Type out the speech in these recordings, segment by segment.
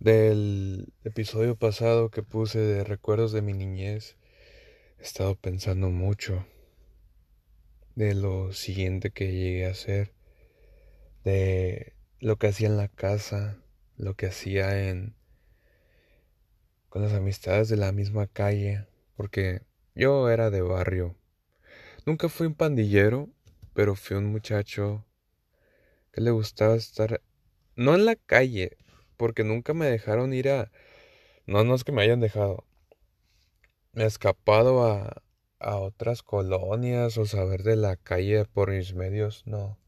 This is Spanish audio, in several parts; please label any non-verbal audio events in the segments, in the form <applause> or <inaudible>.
Del episodio pasado que puse de recuerdos de mi niñez, he estado pensando mucho de lo siguiente que llegué a hacer, de lo que hacía en la casa, lo que hacía en con las amistades de la misma calle, porque yo era de barrio. Nunca fui un pandillero, pero fui un muchacho que le gustaba estar no en la calle, porque nunca me dejaron ir a... No, no es que me hayan dejado. Me he escapado a, a otras colonias o saber de la calle por mis medios, no.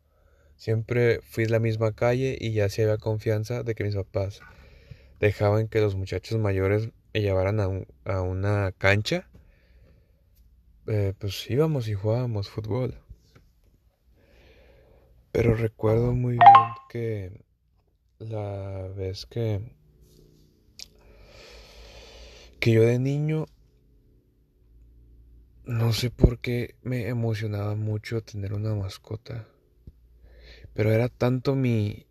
Siempre fui la misma calle y ya se había confianza de que mis papás dejaban que los muchachos mayores me llevaran a, a una cancha. Eh, pues íbamos y jugábamos fútbol. Pero recuerdo muy bien que la vez que que yo de niño no sé por qué me emocionaba mucho tener una mascota. Pero era tanto mi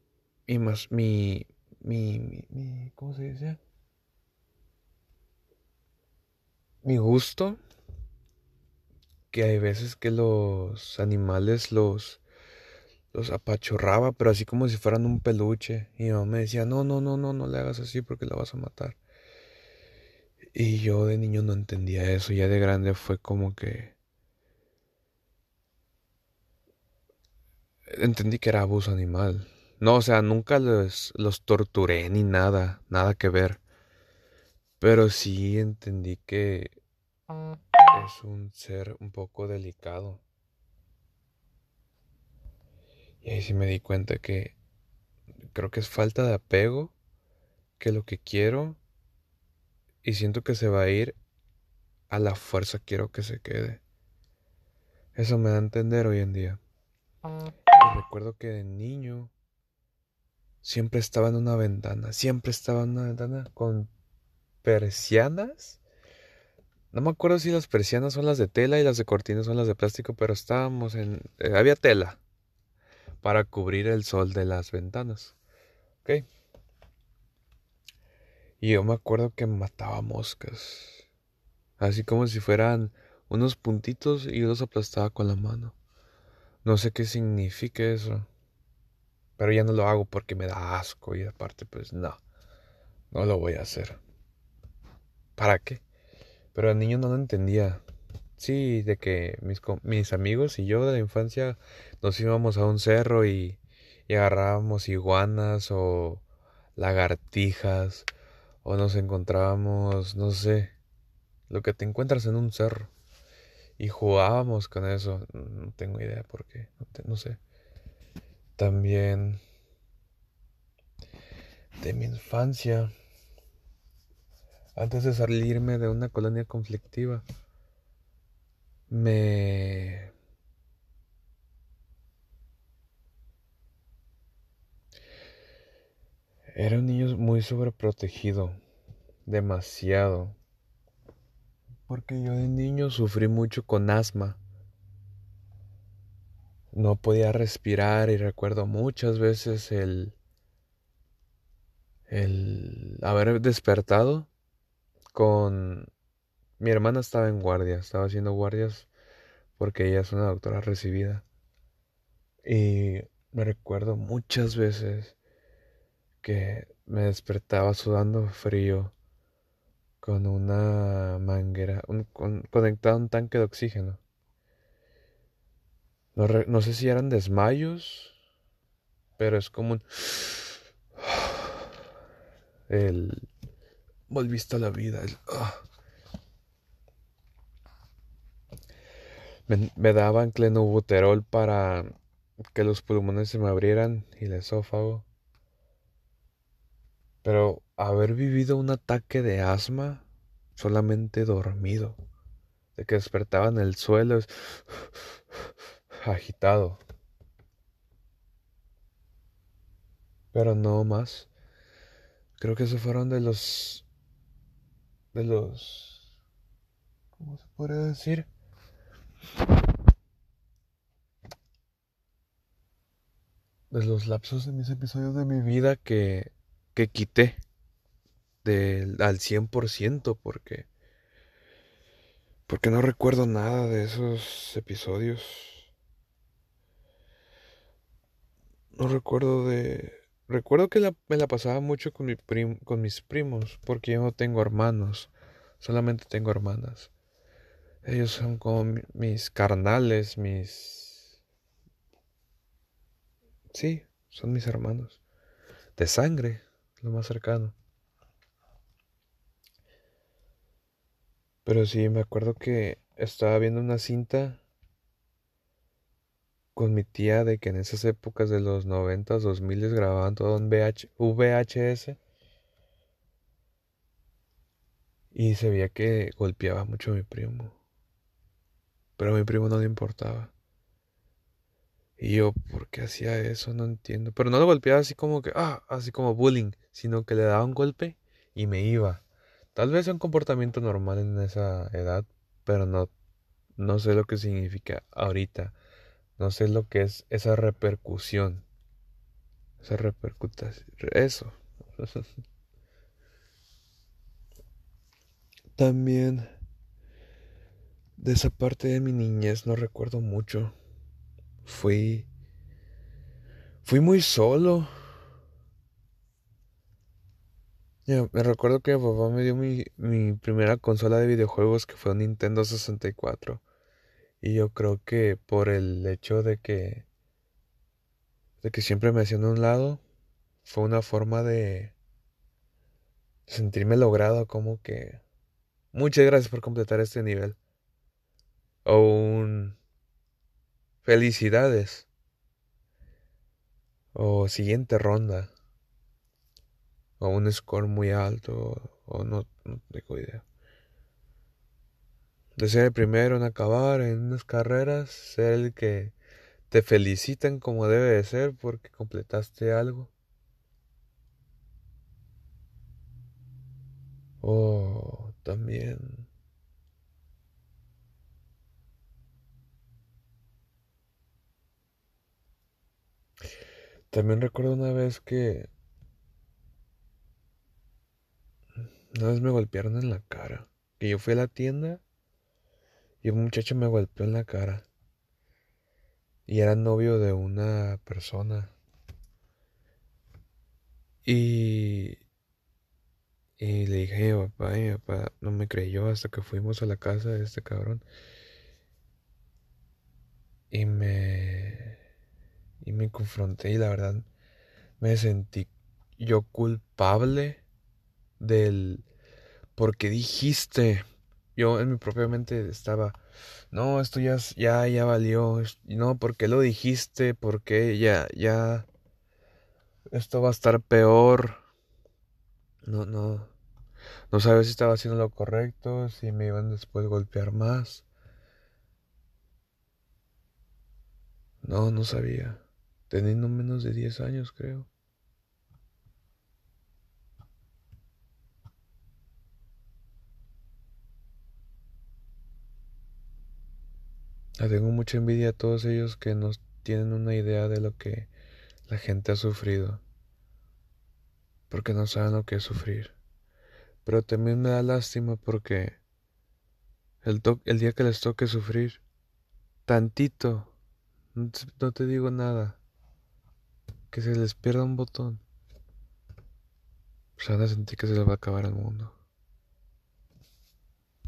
mi mi mi, mi ¿cómo se dice? Mi gusto que hay veces que los animales los los apachurraba, pero así como si fueran un peluche. Y mi mamá me decía, no, no, no, no, no le hagas así porque la vas a matar. Y yo de niño no entendía eso, ya de grande fue como que... Entendí que era abuso animal. No, o sea, nunca los, los torturé ni nada, nada que ver. Pero sí entendí que es un ser un poco delicado. Y ahí sí me di cuenta que creo que es falta de apego, que lo que quiero y siento que se va a ir, a la fuerza quiero que se quede. Eso me da a entender hoy en día. Recuerdo que de niño siempre estaba en una ventana, siempre estaba en una ventana con persianas. No me acuerdo si las persianas son las de tela y las de cortina son las de plástico, pero estábamos en... Eh, había tela para cubrir el sol de las ventanas. ¿Ok? Y yo me acuerdo que mataba moscas. Así como si fueran unos puntitos y los aplastaba con la mano. No sé qué significa eso. Pero ya no lo hago porque me da asco y aparte pues no. No lo voy a hacer. ¿Para qué? Pero el niño no lo entendía. Sí, de que mis, mis amigos y yo de la infancia nos íbamos a un cerro y, y agarrábamos iguanas o lagartijas o nos encontrábamos, no sé, lo que te encuentras en un cerro y jugábamos con eso. No tengo idea por qué, no, no sé. También de mi infancia, antes de salirme de una colonia conflictiva me era un niño muy sobreprotegido, demasiado, porque yo de niño sufrí mucho con asma. No podía respirar y recuerdo muchas veces el el haber despertado con mi hermana estaba en guardia, estaba haciendo guardias porque ella es una doctora recibida. Y me recuerdo muchas veces que me despertaba sudando frío con una manguera, un, conectado a un tanque de oxígeno. No, no, sé si eran desmayos, pero es como un... <sighs> El... Volviste a la vida. El... Ah. Me, daban clenobuterol para que los pulmones se me abrieran y el esófago. Pero haber vivido un ataque de asma solamente dormido, de que despertaba en el suelo <sighs> agitado. Pero no más. Creo que esos fueron de los de los ¿cómo se puede decir? De los lapsos de mis episodios de mi vida que, que quité. de, al 100% porque porque no recuerdo nada de esos episodios. No recuerdo de recuerdo que me la pasaba mucho con mi con mis primos porque yo no tengo hermanos, solamente tengo hermanas. Ellos son como mis carnales, mis Sí, son mis hermanos de sangre, lo más cercano. Pero sí, me acuerdo que estaba viendo una cinta con mi tía de que en esas épocas de los 90, 2000 grababan todo en VHS. Y se veía que golpeaba mucho a mi primo. Pero a mi primo no le importaba. Y yo, ¿por qué hacía eso? No entiendo. Pero no lo golpeaba así como que, ah, así como bullying, sino que le daba un golpe y me iba. Tal vez sea un comportamiento normal en esa edad, pero no, no sé lo que significa ahorita. No sé lo que es esa repercusión. Esa repercutación. Eso. <laughs> También de esa parte de mi niñez no recuerdo mucho. Fui. Fui muy solo. me recuerdo que mi papá me dio mi, mi primera consola de videojuegos que fue un Nintendo 64. Y yo creo que por el hecho de que de que siempre me hacían a un lado, fue una forma de sentirme logrado, como que muchas gracias por completar este nivel. O un felicidades. O siguiente ronda o un score muy alto o no, no tengo idea. De ser el primero en acabar en unas carreras, ser el que te felicitan como debe de ser porque completaste algo. O también También recuerdo una vez que Una vez me golpearon en la cara. Que yo fui a la tienda y un muchacho me golpeó en la cara. Y era novio de una persona. Y, y le dije a mi papá y mi papá no me creyó hasta que fuimos a la casa de este cabrón. Y me... Y me confronté y la verdad me sentí yo culpable del porque dijiste. Yo en mi propia mente estaba, no, esto ya, ya, ya valió. No, porque lo dijiste, porque ya, ya, esto va a estar peor. No, no, no sabía si estaba haciendo lo correcto, si me iban después a golpear más. No, no sabía. Teniendo menos de 10 años, creo. tengo mucha envidia a todos ellos que no tienen una idea de lo que la gente ha sufrido. Porque no saben lo que es sufrir. Pero también me da lástima porque el día que les toque sufrir, tantito, no te digo nada, que se les pierda un botón, se van a sentir que se les va a acabar el mundo.